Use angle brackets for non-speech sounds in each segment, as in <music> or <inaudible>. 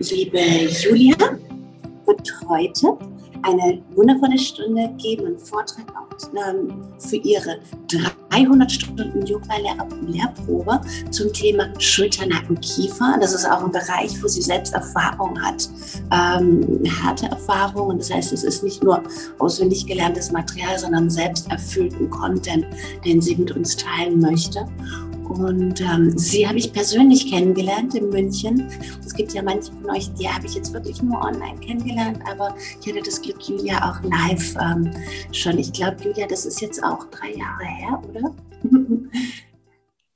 liebe Julia wird heute eine wundervolle Stunde geben, einen Vortrag für ihre 300 Stunden Yoga-Lehrprobe zum Thema Schulter, Nacken, Kiefer. Das ist auch ein Bereich, wo sie selbst Erfahrung hat, ähm, harte Erfahrungen. Das heißt, es ist nicht nur auswendig gelerntes Material, sondern selbst erfüllten Content, den sie mit uns teilen möchte. Und ähm, sie habe ich persönlich kennengelernt in München. Es gibt ja manche von euch, die habe ich jetzt wirklich nur online kennengelernt, aber ich hatte das Glück, Julia auch live ähm, schon. Ich glaube, Julia, das ist jetzt auch drei Jahre her, oder?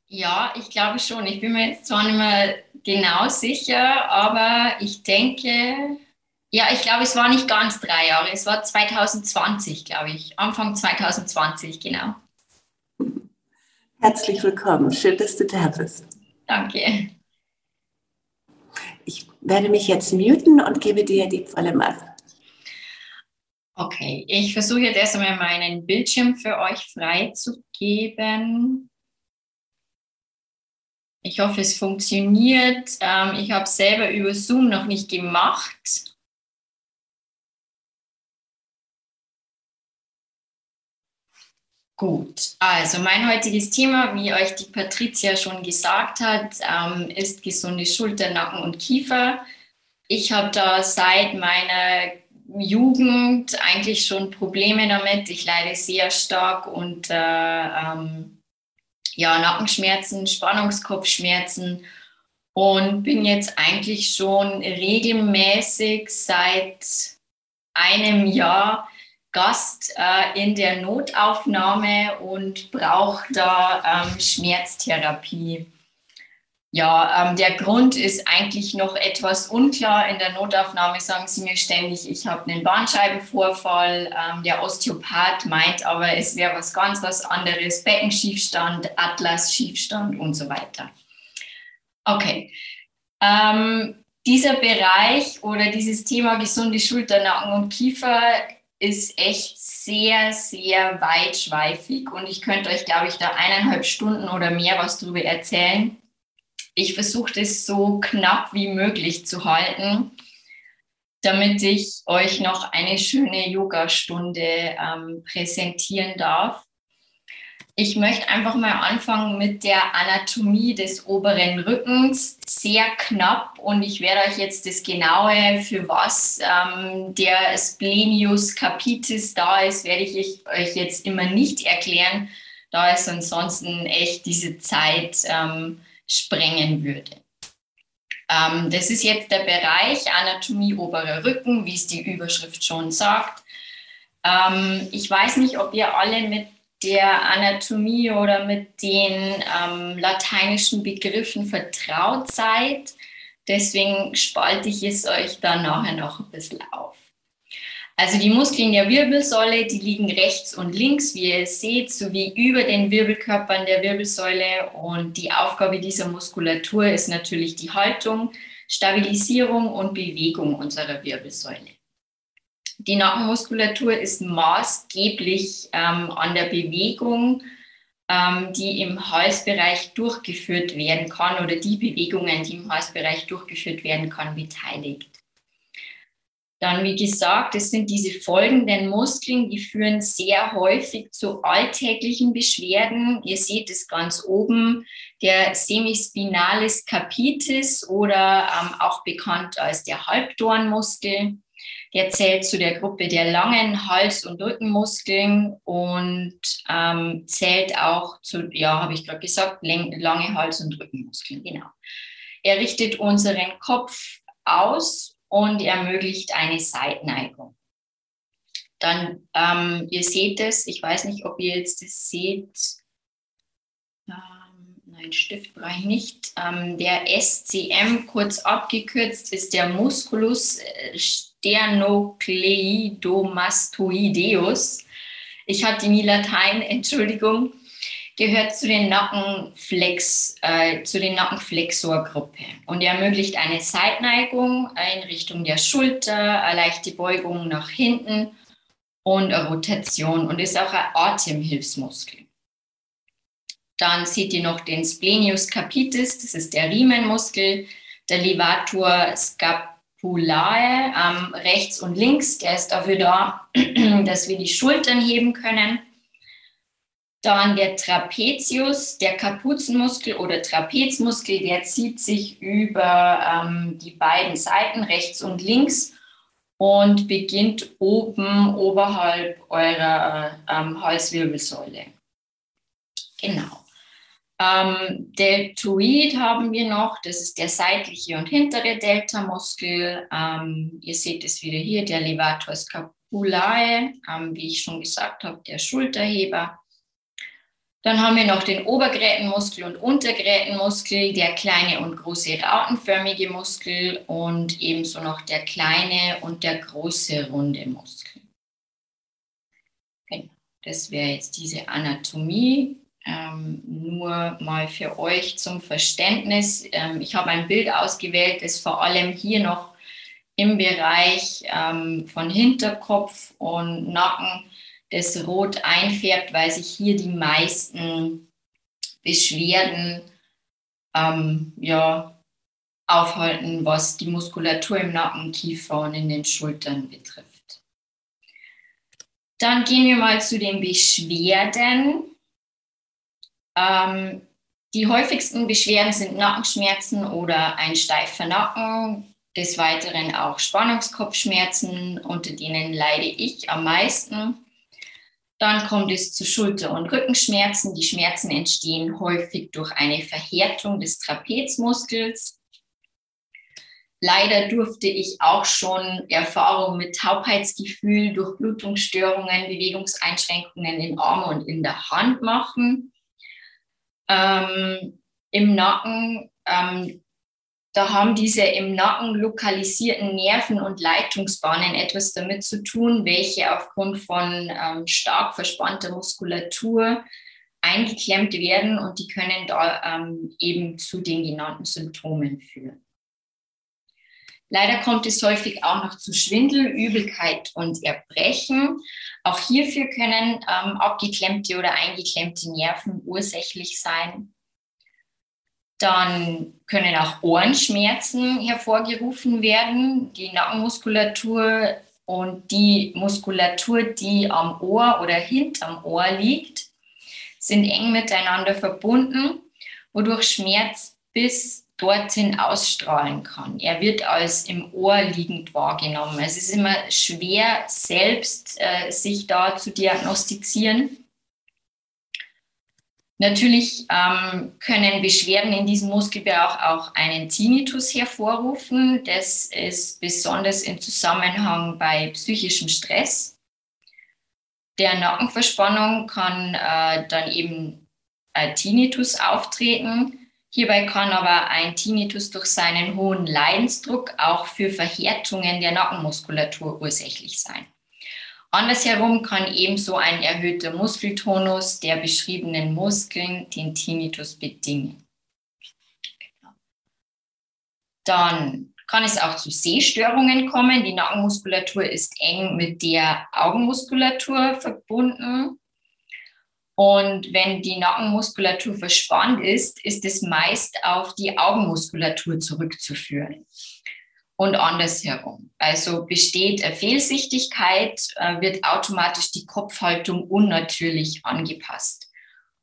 ja, ich glaube schon. Ich bin mir jetzt zwar nicht mehr genau sicher, aber ich denke, ja, ich glaube, es war nicht ganz drei Jahre. Es war 2020, glaube ich. Anfang 2020, genau. Herzlich willkommen. Schön, dass du da bist. Danke. Ich werde mich jetzt muten und gebe dir die volle Macht. Okay, ich versuche jetzt erst einmal meinen Bildschirm für euch freizugeben. Ich hoffe, es funktioniert. Ähm, ich habe es selber über Zoom noch nicht gemacht. Gut, also mein heutiges Thema, wie euch die Patricia schon gesagt hat, ähm, ist gesunde Schulter, Nacken und Kiefer. Ich habe da seit meiner Jugend eigentlich schon Probleme damit. Ich leide sehr stark unter ähm, ja, Nackenschmerzen, Spannungskopfschmerzen und bin jetzt eigentlich schon regelmäßig seit einem Jahr Gast äh, in der Notaufnahme und braucht da ähm, Schmerztherapie. Ja, ähm, der Grund ist eigentlich noch etwas unklar. In der Notaufnahme sagen sie mir ständig, ich habe einen Bandscheibenvorfall. Ähm, der Osteopath meint aber, es wäre was ganz was anderes. Beckenschiefstand, Atlas-Schiefstand und so weiter. Okay. Ähm, dieser Bereich oder dieses Thema gesunde Schulter, Nacken und Kiefer ist echt sehr, sehr weitschweifig und ich könnte euch, glaube ich, da eineinhalb Stunden oder mehr was darüber erzählen. Ich versuche das so knapp wie möglich zu halten, damit ich euch noch eine schöne Yoga-Stunde ähm, präsentieren darf. Ich möchte einfach mal anfangen mit der Anatomie des oberen Rückens, sehr knapp. Und ich werde euch jetzt das Genaue, für was ähm, der Splenius capitis da ist, werde ich euch jetzt immer nicht erklären, da es ansonsten echt diese Zeit ähm, sprengen würde. Ähm, das ist jetzt der Bereich Anatomie oberer Rücken, wie es die Überschrift schon sagt. Ähm, ich weiß nicht, ob ihr alle mit der Anatomie oder mit den ähm, lateinischen Begriffen vertraut seid. Deswegen spalte ich es euch dann nachher noch ein bisschen auf. Also die Muskeln der Wirbelsäule, die liegen rechts und links, wie ihr seht, sowie über den Wirbelkörpern der Wirbelsäule. Und die Aufgabe dieser Muskulatur ist natürlich die Haltung, Stabilisierung und Bewegung unserer Wirbelsäule. Die Nackenmuskulatur ist maßgeblich ähm, an der Bewegung, ähm, die im Halsbereich durchgeführt werden kann oder die Bewegungen, die im Halsbereich durchgeführt werden kann, beteiligt. Dann, wie gesagt, es sind diese folgenden Muskeln, die führen sehr häufig zu alltäglichen Beschwerden. Ihr seht es ganz oben, der Semispinalis capitis oder ähm, auch bekannt als der Halbdornmuskel. Der zählt zu der Gruppe der langen Hals- und Rückenmuskeln und ähm, zählt auch zu, ja, habe ich gerade gesagt, lange Hals- und Rückenmuskeln, genau. Er richtet unseren Kopf aus und ermöglicht eine Seitneigung. Dann, ähm, ihr seht es, ich weiß nicht, ob ihr jetzt das seht. Ähm, nein, Stift brauche ich nicht. Ähm, der SCM, kurz abgekürzt, ist der Musculus äh, Sternocleidomastoideus. Ich hatte nie Latein, Entschuldigung. Gehört zu den Nackenflex, äh, zu den Nackenflexorgruppe und ermöglicht eine Seitneigung in Richtung der Schulter, eine leichte Beugung nach hinten und eine Rotation und ist auch ein Atemhilfsmuskel. Dann seht ihr noch den Splenius capitis, das ist der Riemenmuskel, der Levator scap Scapulae, ähm, rechts und links. Der ist dafür da, <clears throat> dass wir die Schultern heben können. Dann der Trapezius, der Kapuzenmuskel oder Trapezmuskel, der zieht sich über ähm, die beiden Seiten, rechts und links, und beginnt oben oberhalb eurer ähm, Halswirbelsäule. Genau. Ähm, Deltoid haben wir noch, das ist der seitliche und hintere Deltamuskel. Ähm, ihr seht es wieder hier, der Levator scapulae, ähm, wie ich schon gesagt habe, der Schulterheber. Dann haben wir noch den Obergrätenmuskel und Untergrätenmuskel, der kleine und große rautenförmige Muskel und ebenso noch der kleine und der große runde Muskel. Genau, das wäre jetzt diese Anatomie. Ähm, nur mal für euch zum Verständnis. Ähm, ich habe ein Bild ausgewählt, das vor allem hier noch im Bereich ähm, von Hinterkopf und Nacken das Rot einfärbt, weil sich hier die meisten Beschwerden ähm, ja, aufhalten, was die Muskulatur im Nacken, Kiefer und in den Schultern betrifft. Dann gehen wir mal zu den Beschwerden. Ähm, die häufigsten Beschwerden sind Nackenschmerzen oder ein steifer Nacken, des Weiteren auch Spannungskopfschmerzen, unter denen leide ich am meisten. Dann kommt es zu Schulter- und Rückenschmerzen. Die Schmerzen entstehen häufig durch eine Verhärtung des Trapezmuskels. Leider durfte ich auch schon Erfahrungen mit Taubheitsgefühl, Durchblutungsstörungen, Bewegungseinschränkungen in Armen und in der Hand machen. Ähm, Im Nacken ähm, da haben diese im Nacken lokalisierten Nerven und Leitungsbahnen etwas damit zu tun, welche aufgrund von ähm, stark verspannter Muskulatur eingeklemmt werden und die können da ähm, eben zu den genannten Symptomen führen. Leider kommt es häufig auch noch zu Schwindel, Übelkeit und Erbrechen. Auch hierfür können ähm, abgeklemmte oder eingeklemmte Nerven ursächlich sein. Dann können auch Ohrenschmerzen hervorgerufen werden. Die Nackenmuskulatur und die Muskulatur, die am Ohr oder hinterm Ohr liegt, sind eng miteinander verbunden, wodurch Schmerz bis dorthin ausstrahlen kann. Er wird als im Ohr liegend wahrgenommen. Es ist immer schwer, selbst äh, sich da zu diagnostizieren. Natürlich ähm, können Beschwerden in diesem Muskelbereich auch einen Tinnitus hervorrufen. Das ist besonders im Zusammenhang bei psychischem Stress. Der Nackenverspannung kann äh, dann eben ein Tinnitus auftreten. Hierbei kann aber ein Tinnitus durch seinen hohen Leidensdruck auch für Verhärtungen der Nackenmuskulatur ursächlich sein. Andersherum kann ebenso ein erhöhter Muskeltonus der beschriebenen Muskeln den Tinnitus bedingen. Dann kann es auch zu Sehstörungen kommen. Die Nackenmuskulatur ist eng mit der Augenmuskulatur verbunden. Und wenn die Nackenmuskulatur verspannt ist, ist es meist auf die Augenmuskulatur zurückzuführen und andersherum. Also besteht eine Fehlsichtigkeit, äh, wird automatisch die Kopfhaltung unnatürlich angepasst.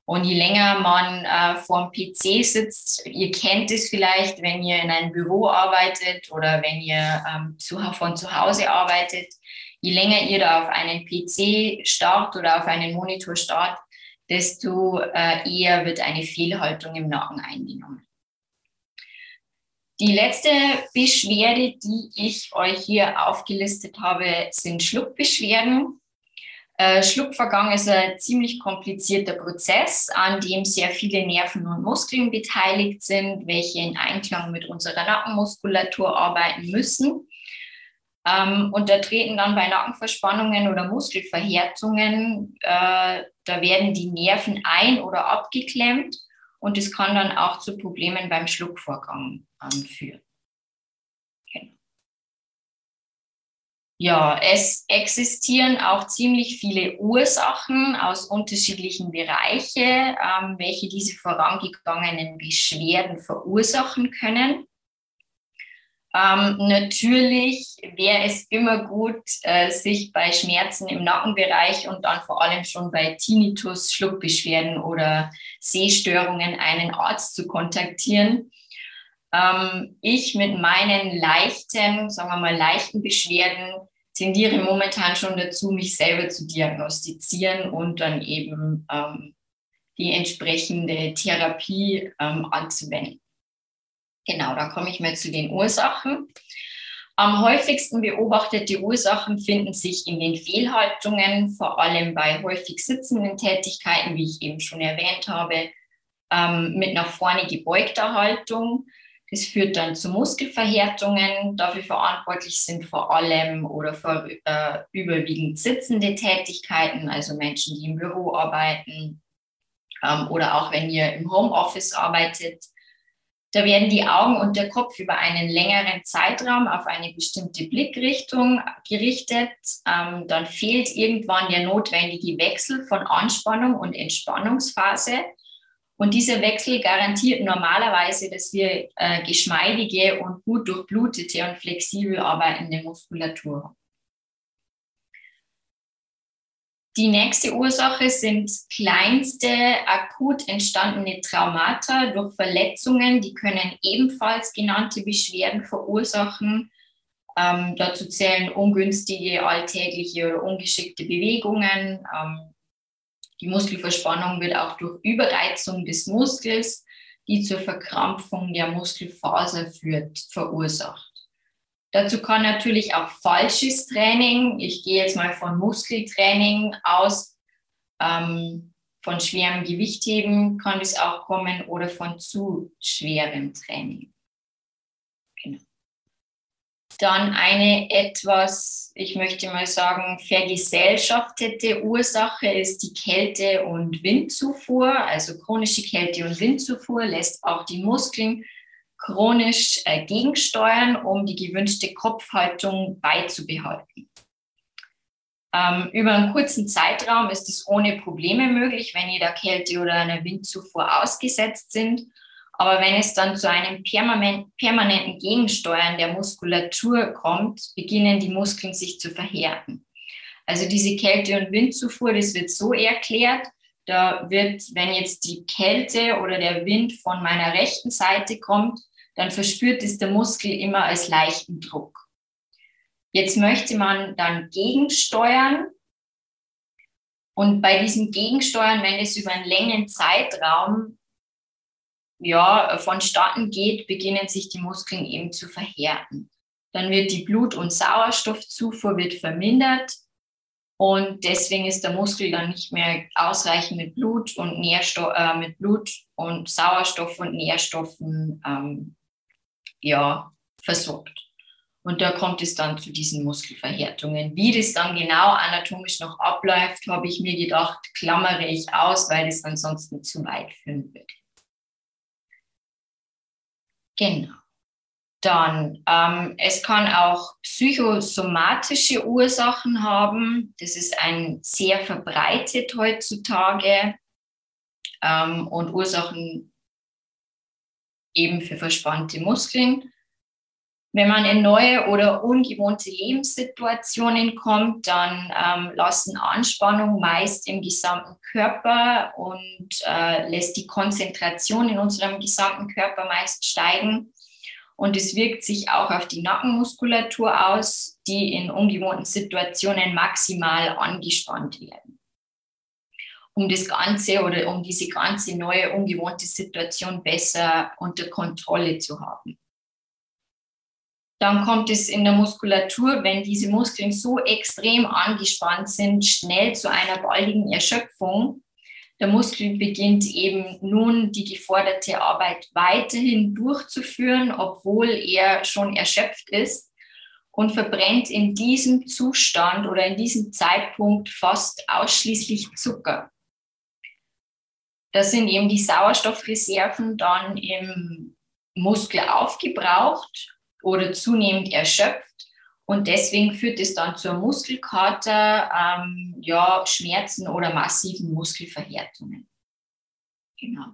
Und je länger man äh, vor dem PC sitzt, ihr kennt es vielleicht, wenn ihr in einem Büro arbeitet oder wenn ihr ähm, zu, von zu Hause arbeitet, je länger ihr da auf einen PC starrt oder auf einen Monitor starrt, desto äh, eher wird eine Fehlhaltung im Nacken eingenommen. Die letzte Beschwerde, die ich euch hier aufgelistet habe, sind Schluckbeschwerden. Äh, Schluckvergang ist ein ziemlich komplizierter Prozess, an dem sehr viele Nerven und Muskeln beteiligt sind, welche in Einklang mit unserer Nackenmuskulatur arbeiten müssen. Ähm, und da treten dann bei Nackenverspannungen oder Muskelverhärtungen, äh, da werden die Nerven ein- oder abgeklemmt und es kann dann auch zu Problemen beim Schluckvorgang anführen. Genau. Ja, es existieren auch ziemlich viele Ursachen aus unterschiedlichen Bereichen, ähm, welche diese vorangegangenen Beschwerden verursachen können. Ähm, natürlich wäre es immer gut, äh, sich bei Schmerzen im Nackenbereich und dann vor allem schon bei Tinnitus, Schluckbeschwerden oder Sehstörungen einen Arzt zu kontaktieren. Ähm, ich mit meinen leichten, sagen wir mal, leichten Beschwerden tendiere momentan schon dazu, mich selber zu diagnostizieren und dann eben ähm, die entsprechende Therapie ähm, anzuwenden. Genau, da komme ich mal zu den Ursachen. Am häufigsten beobachtete Ursachen finden sich in den Fehlhaltungen, vor allem bei häufig sitzenden Tätigkeiten, wie ich eben schon erwähnt habe, ähm, mit nach vorne gebeugter Haltung. Das führt dann zu Muskelverhärtungen. Dafür verantwortlich sind vor allem oder vor, äh, überwiegend sitzende Tätigkeiten, also Menschen, die im Büro arbeiten ähm, oder auch wenn ihr im Homeoffice arbeitet. Da werden die Augen und der Kopf über einen längeren Zeitraum auf eine bestimmte Blickrichtung gerichtet. Ähm, dann fehlt irgendwann der notwendige Wechsel von Anspannung und Entspannungsphase. Und dieser Wechsel garantiert normalerweise, dass wir äh, geschmeidige und gut durchblutete und flexibel arbeitende Muskulatur haben. Die nächste Ursache sind kleinste akut entstandene Traumata durch Verletzungen. Die können ebenfalls genannte Beschwerden verursachen. Ähm, dazu zählen ungünstige alltägliche oder ungeschickte Bewegungen. Ähm, die Muskelverspannung wird auch durch Überreizung des Muskels, die zur Verkrampfung der Muskelfaser führt, verursacht. Dazu kann natürlich auch falsches Training, ich gehe jetzt mal von Muskeltraining aus, ähm, von schwerem Gewichtheben kann es auch kommen oder von zu schwerem Training. Genau. Dann eine etwas, ich möchte mal sagen, vergesellschaftete Ursache ist die Kälte- und Windzufuhr. Also chronische Kälte- und Windzufuhr lässt auch die Muskeln chronisch äh, gegensteuern, um die gewünschte Kopfhaltung beizubehalten. Ähm, über einen kurzen Zeitraum ist es ohne Probleme möglich, wenn ihr der Kälte oder einer Windzufuhr ausgesetzt sind. Aber wenn es dann zu einem permanenten Gegensteuern der Muskulatur kommt, beginnen die Muskeln sich zu verhärten. Also diese Kälte- und Windzufuhr, das wird so erklärt, da wird, wenn jetzt die Kälte oder der Wind von meiner rechten Seite kommt, dann verspürt es der Muskel immer als leichten Druck. Jetzt möchte man dann gegensteuern. Und bei diesem Gegensteuern, wenn es über einen längeren Zeitraum ja, vonstatten geht, beginnen sich die Muskeln eben zu verhärten. Dann wird die Blut- und Sauerstoffzufuhr wird vermindert und deswegen ist der Muskel dann nicht mehr ausreichend mit Blut und Nährstoff, äh, mit Blut und Sauerstoff und Nährstoffen ähm, ja, versorgt. Und da kommt es dann zu diesen Muskelverhärtungen. Wie das dann genau anatomisch noch abläuft, habe ich mir gedacht, klammere ich aus, weil es ansonsten zu weit führen würde. Genau. Dann, ähm, es kann auch psychosomatische Ursachen haben. Das ist ein sehr verbreitet heutzutage. Ähm, und Ursachen eben für verspannte Muskeln. Wenn man in neue oder ungewohnte Lebenssituationen kommt, dann ähm, lassen Anspannung meist im gesamten Körper und äh, lässt die Konzentration in unserem gesamten Körper meist steigen. Und es wirkt sich auch auf die Nackenmuskulatur aus, die in ungewohnten Situationen maximal angespannt werden um das Ganze oder um diese ganze neue, ungewohnte Situation besser unter Kontrolle zu haben. Dann kommt es in der Muskulatur, wenn diese Muskeln so extrem angespannt sind, schnell zu einer baldigen Erschöpfung. Der Muskel beginnt eben nun die geforderte Arbeit weiterhin durchzuführen, obwohl er schon erschöpft ist und verbrennt in diesem Zustand oder in diesem Zeitpunkt fast ausschließlich Zucker. Da sind eben die Sauerstoffreserven dann im Muskel aufgebraucht oder zunehmend erschöpft. Und deswegen führt es dann zur Muskelkater, ähm, ja, Schmerzen oder massiven Muskelverhärtungen. Genau.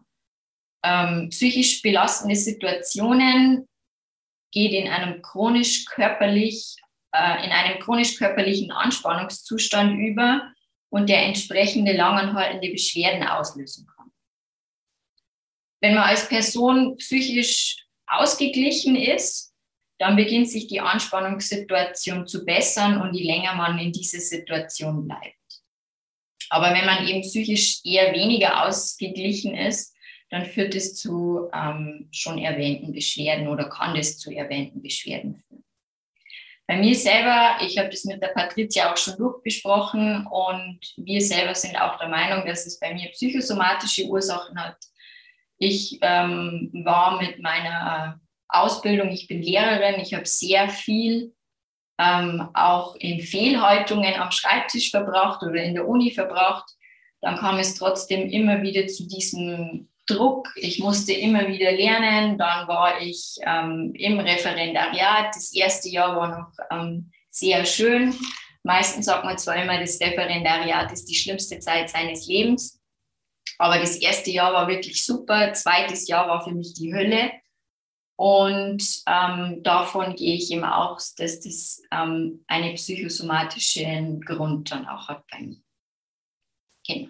Ähm, psychisch belastende Situationen geht in einem chronisch körperlich, äh, in einem chronisch körperlichen Anspannungszustand über und der entsprechende langanhaltende Beschwerden auslösen kann. Wenn man als Person psychisch ausgeglichen ist, dann beginnt sich die Anspannungssituation zu bessern und je länger man in dieser Situation bleibt. Aber wenn man eben psychisch eher weniger ausgeglichen ist, dann führt es zu ähm, schon erwähnten Beschwerden oder kann es zu erwähnten Beschwerden führen. Bei mir selber, ich habe das mit der Patricia auch schon durchbesprochen und wir selber sind auch der Meinung, dass es bei mir psychosomatische Ursachen hat. Ich ähm, war mit meiner Ausbildung, ich bin Lehrerin, ich habe sehr viel ähm, auch in Fehlhaltungen am Schreibtisch verbracht oder in der Uni verbracht. Dann kam es trotzdem immer wieder zu diesem Druck. Ich musste immer wieder lernen. Dann war ich ähm, im Referendariat. Das erste Jahr war noch ähm, sehr schön. Meistens sagt man zwar immer, das Referendariat ist die schlimmste Zeit seines Lebens. Aber das erste Jahr war wirklich super. Zweites Jahr war für mich die Hölle. Und ähm, davon gehe ich eben aus, dass das ähm, einen psychosomatischen Grund dann auch hat bei mir. Genau.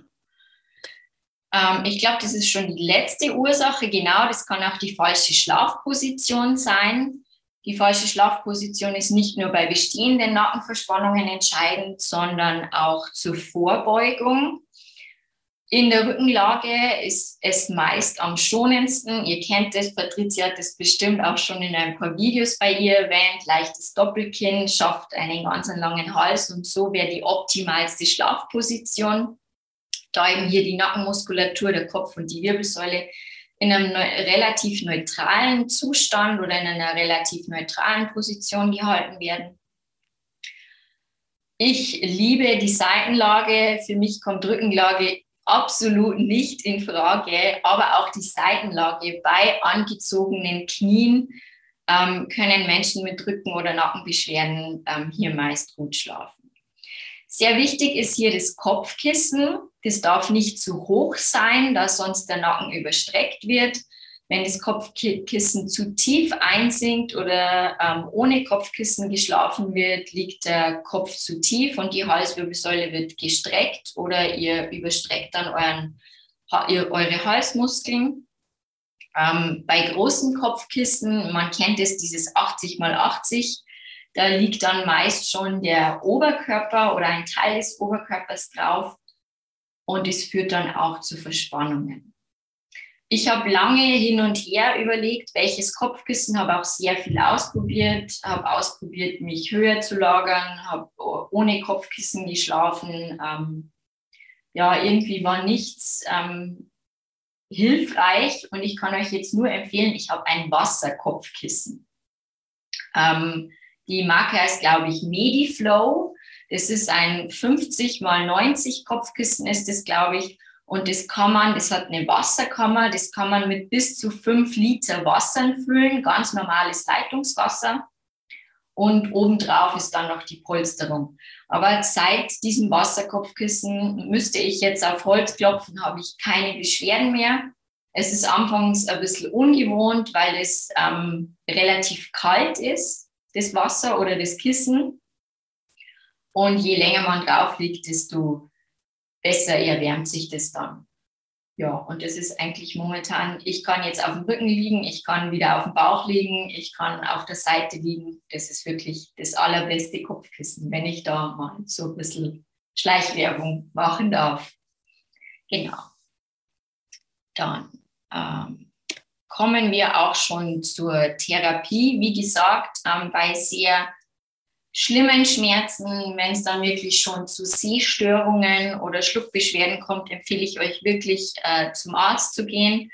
Ähm, ich glaube, das ist schon die letzte Ursache. Genau, das kann auch die falsche Schlafposition sein. Die falsche Schlafposition ist nicht nur bei bestehenden Nackenverspannungen entscheidend, sondern auch zur Vorbeugung. In der Rückenlage ist es meist am schonendsten. Ihr kennt es, Patricia hat es bestimmt auch schon in ein paar Videos bei ihr erwähnt. Leichtes Doppelkinn schafft einen ganz langen Hals und so wäre die optimalste Schlafposition da eben hier die Nackenmuskulatur, der Kopf und die Wirbelsäule in einem relativ neutralen Zustand oder in einer relativ neutralen Position gehalten werden. Ich liebe die Seitenlage. Für mich kommt Rückenlage absolut nicht in Frage, aber auch die Seitenlage bei angezogenen Knien ähm, können Menschen mit Rücken- oder Nackenbeschwerden ähm, hier meist gut schlafen. Sehr wichtig ist hier das Kopfkissen. Das darf nicht zu hoch sein, da sonst der Nacken überstreckt wird. Wenn das Kopfkissen zu tief einsinkt oder ähm, ohne Kopfkissen geschlafen wird, liegt der Kopf zu tief und die Halswirbelsäule wird gestreckt oder ihr überstreckt dann euren, ihr, eure Halsmuskeln. Ähm, bei großen Kopfkissen, man kennt es, dieses 80 mal 80, da liegt dann meist schon der Oberkörper oder ein Teil des Oberkörpers drauf und es führt dann auch zu Verspannungen. Ich habe lange hin und her überlegt, welches Kopfkissen, habe auch sehr viel ausprobiert, habe ausprobiert, mich höher zu lagern, habe ohne Kopfkissen geschlafen. Ähm, ja, irgendwie war nichts ähm, hilfreich und ich kann euch jetzt nur empfehlen, ich habe ein Wasserkopfkissen. Ähm, die Marke heißt, glaube ich, Mediflow. Das ist ein 50 mal 90 Kopfkissen ist das, glaube ich. Und das kann man, das hat eine Wasserkammer, das kann man mit bis zu 5 Liter Wasser füllen, ganz normales Leitungswasser. Und obendrauf ist dann noch die Polsterung. Aber seit diesem Wasserkopfkissen müsste ich jetzt auf Holz klopfen, habe ich keine Beschwerden mehr. Es ist anfangs ein bisschen ungewohnt, weil es ähm, relativ kalt ist das Wasser oder das Kissen. Und je länger man drauf liegt, desto besser erwärmt sich das dann. Ja, und das ist eigentlich momentan, ich kann jetzt auf dem Rücken liegen, ich kann wieder auf dem Bauch liegen, ich kann auf der Seite liegen. Das ist wirklich das allerbeste Kopfkissen, wenn ich da mal so ein bisschen Schleichwerbung machen darf. Genau. Dann ähm, kommen wir auch schon zur Therapie. Wie gesagt, ähm, bei sehr schlimmen Schmerzen, wenn es dann wirklich schon zu Sehstörungen oder Schluckbeschwerden kommt, empfehle ich euch wirklich äh, zum Arzt zu gehen.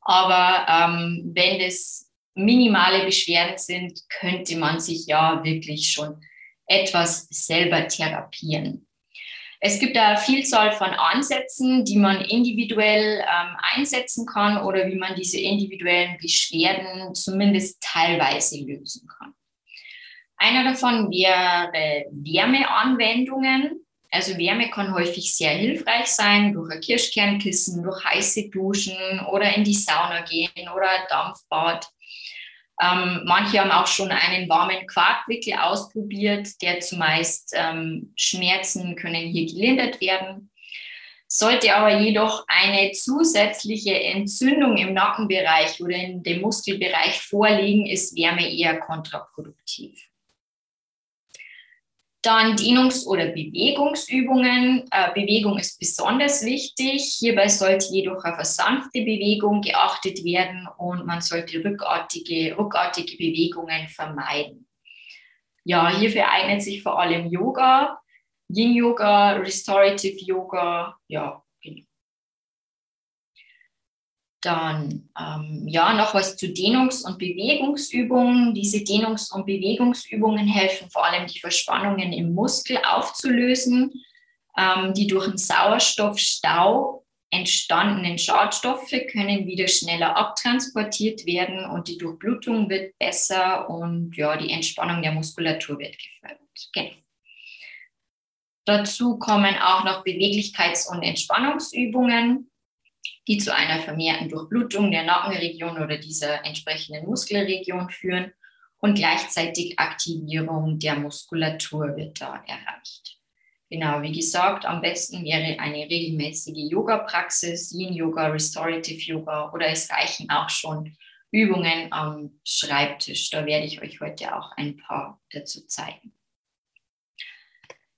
Aber ähm, wenn das minimale Beschwerden sind, könnte man sich ja wirklich schon etwas selber therapieren. Es gibt da Vielzahl von Ansätzen, die man individuell ähm, einsetzen kann oder wie man diese individuellen Beschwerden zumindest teilweise lösen kann. Einer davon wäre Wärmeanwendungen. Also Wärme kann häufig sehr hilfreich sein durch ein Kirschkernkissen, durch heiße Duschen oder in die Sauna gehen oder ein Dampfbad. Ähm, manche haben auch schon einen warmen Quarkwickel ausprobiert, der zumeist ähm, Schmerzen können hier gelindert werden. Sollte aber jedoch eine zusätzliche Entzündung im Nackenbereich oder in dem Muskelbereich vorliegen, ist Wärme eher kontraproduktiv. Dann Dehnungs- oder Bewegungsübungen. Äh, Bewegung ist besonders wichtig. Hierbei sollte jedoch auf eine sanfte Bewegung geachtet werden und man sollte rückartige, rückartige Bewegungen vermeiden. Ja, hierfür eignet sich vor allem Yoga, Yin Yoga, Restorative Yoga, ja, genau. Dann ähm, ja noch was zu Dehnungs- und Bewegungsübungen. Diese Dehnungs- und Bewegungsübungen helfen vor allem die Verspannungen im Muskel aufzulösen, ähm, die durch den Sauerstoffstau entstandenen Schadstoffe können wieder schneller abtransportiert werden und die Durchblutung wird besser und ja, die Entspannung der Muskulatur wird gefördert. Genau. Dazu kommen auch noch Beweglichkeits- und Entspannungsübungen, die zu einer vermehrten Durchblutung der Nackenregion oder dieser entsprechenden Muskelregion führen und gleichzeitig Aktivierung der Muskulatur wird da erreicht. Genau, wie gesagt, am besten wäre eine regelmäßige Yoga-Praxis, Yin-Yoga, Restorative Yoga oder es reichen auch schon Übungen am Schreibtisch. Da werde ich euch heute auch ein paar dazu zeigen.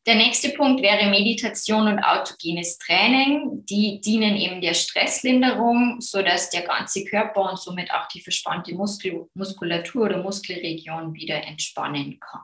Der nächste Punkt wäre Meditation und autogenes Training. Die dienen eben der Stresslinderung, sodass der ganze Körper und somit auch die verspannte Muskel Muskulatur oder Muskelregion wieder entspannen kann.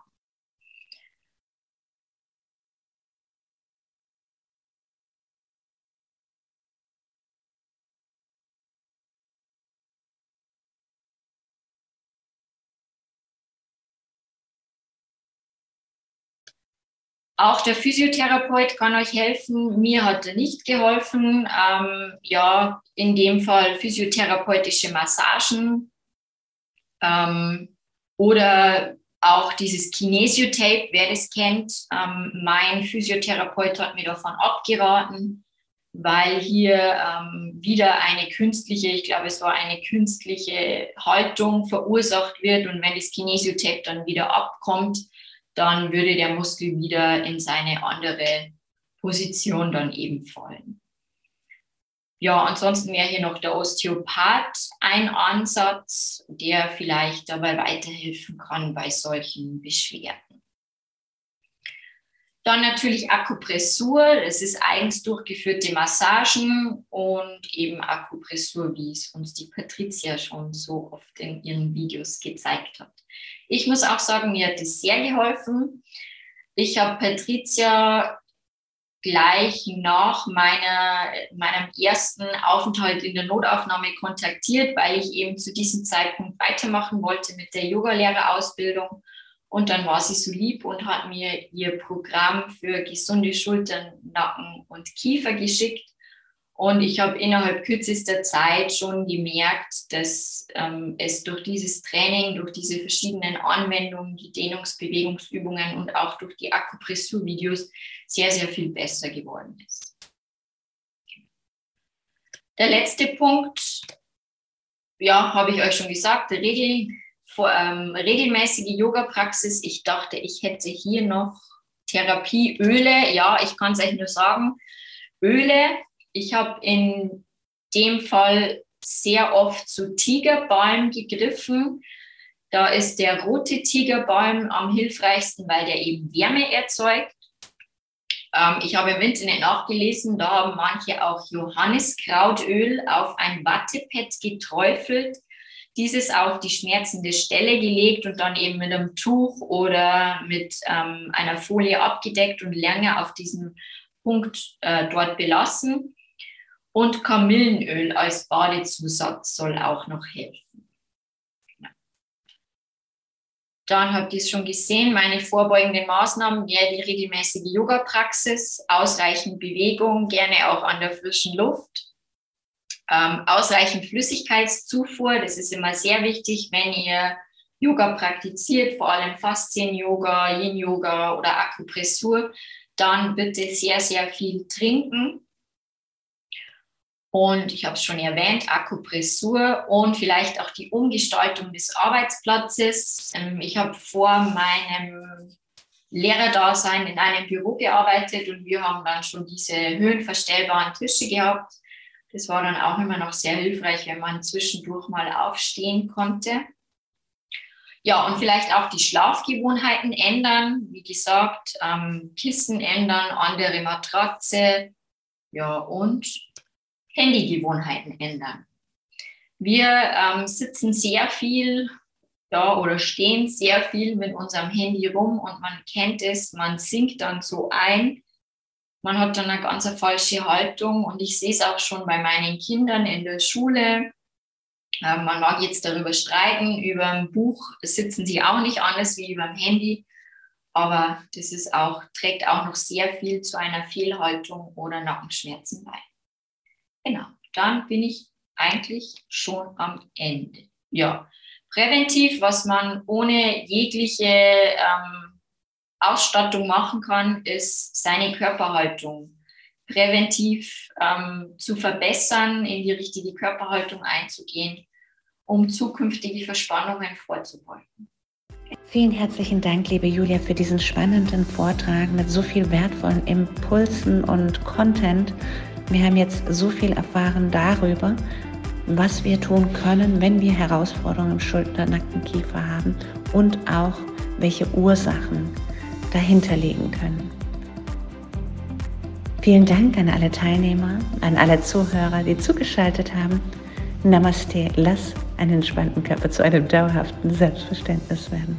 Auch der Physiotherapeut kann euch helfen. Mir hat er nicht geholfen. Ähm, ja, in dem Fall physiotherapeutische Massagen ähm, oder auch dieses Kinesiotape, wer das kennt. Ähm, mein Physiotherapeut hat mir davon abgeraten, weil hier ähm, wieder eine künstliche, ich glaube, es war eine künstliche Haltung verursacht wird und wenn das Kinesiotape dann wieder abkommt, dann würde der Muskel wieder in seine andere Position dann eben fallen. Ja, ansonsten wäre hier noch der Osteopath ein Ansatz, der vielleicht dabei weiterhelfen kann bei solchen Beschwerden. Dann natürlich Akupressur, das ist eigens durchgeführte Massagen und eben Akupressur, wie es uns die Patricia schon so oft in ihren Videos gezeigt hat. Ich muss auch sagen, mir hat es sehr geholfen. Ich habe Patricia gleich nach meiner, meinem ersten Aufenthalt in der Notaufnahme kontaktiert, weil ich eben zu diesem Zeitpunkt weitermachen wollte mit der Yogalehrerausbildung. Und dann war sie so lieb und hat mir ihr Programm für gesunde Schultern, Nacken und Kiefer geschickt. Und ich habe innerhalb kürzester Zeit schon gemerkt, dass ähm, es durch dieses Training, durch diese verschiedenen Anwendungen, die Dehnungsbewegungsübungen und auch durch die Akupressur-Videos sehr, sehr viel besser geworden ist. Der letzte Punkt, ja, habe ich euch schon gesagt, Regel, vor, ähm, regelmäßige Yoga-Praxis. Ich dachte, ich hätte hier noch Therapieöle. Ja, ich kann es euch nur sagen. Öle ich habe in dem Fall sehr oft zu Tigerbalm gegriffen. Da ist der rote Tigerbalm am hilfreichsten, weil der eben Wärme erzeugt. Ähm, ich habe im Internet nachgelesen, da haben manche auch Johanniskrautöl auf ein Wattepad geträufelt, dieses auf die schmerzende Stelle gelegt und dann eben mit einem Tuch oder mit ähm, einer Folie abgedeckt und länger auf diesem Punkt äh, dort belassen. Und Kamillenöl als Badezusatz soll auch noch helfen. Dann habt ihr es schon gesehen, meine vorbeugenden Maßnahmen wäre die regelmäßige Yoga-Praxis, ausreichend Bewegung, gerne auch an der frischen Luft, ähm, ausreichend Flüssigkeitszufuhr, das ist immer sehr wichtig, wenn ihr Yoga praktiziert, vor allem Faszien-Yoga, Yin-Yoga oder Akupressur, dann bitte sehr, sehr viel trinken Und ich habe es schon erwähnt, Akupressur und vielleicht auch die Umgestaltung des Arbeitsplatzes. Ähm, ich habe vor meinem Lehrerdasein in einem Büro gearbeitet und wir haben dann schon diese höhenverstellbaren Tische gehabt. Das war dann auch immer noch sehr hilfreich, wenn man zwischendurch mal aufstehen konnte. Ja, und vielleicht auch die Schlafgewohnheiten ändern. Wie gesagt, ähm, Kissen ändern, andere Matratze. Ja, und Handygewohnheiten ändern. Wir ähm, sitzen sehr viel ja, oder stehen sehr viel mit unserem Handy rum und man kennt es, man sinkt dann so ein. Man hat dann eine ganz falsche Haltung und ich sehe es auch schon bei meinen Kindern in der Schule. Ähm, man mag jetzt darüber streiten, über ein Buch sitzen sie auch nicht anders wie über dem Handy, aber das ist auch, trägt auch noch sehr viel zu einer Fehlhaltung oder Nackenschmerzen bei. Genau, dann bin ich eigentlich schon am Ende. Ja, präventiv, was man ohne jegliche ähm, Ausstattung machen kann, ist seine Körperhaltung präventiv ähm, zu verbessern, in die richtige Körperhaltung einzugehen, um zukünftige Verspannungen vorzubeugen. Vielen herzlichen Dank, liebe Julia, für diesen spannenden Vortrag mit so viel wertvollen Impulsen und Content. Wir haben jetzt so viel erfahren darüber, was wir tun können, wenn wir Herausforderungen im Schulter, Nacken, Kiefer haben und auch welche Ursachen dahinter liegen können. Vielen Dank an alle Teilnehmer, an alle Zuhörer, die zugeschaltet haben. Namaste, lass einen entspannten Körper zu einem dauerhaften Selbstverständnis werden.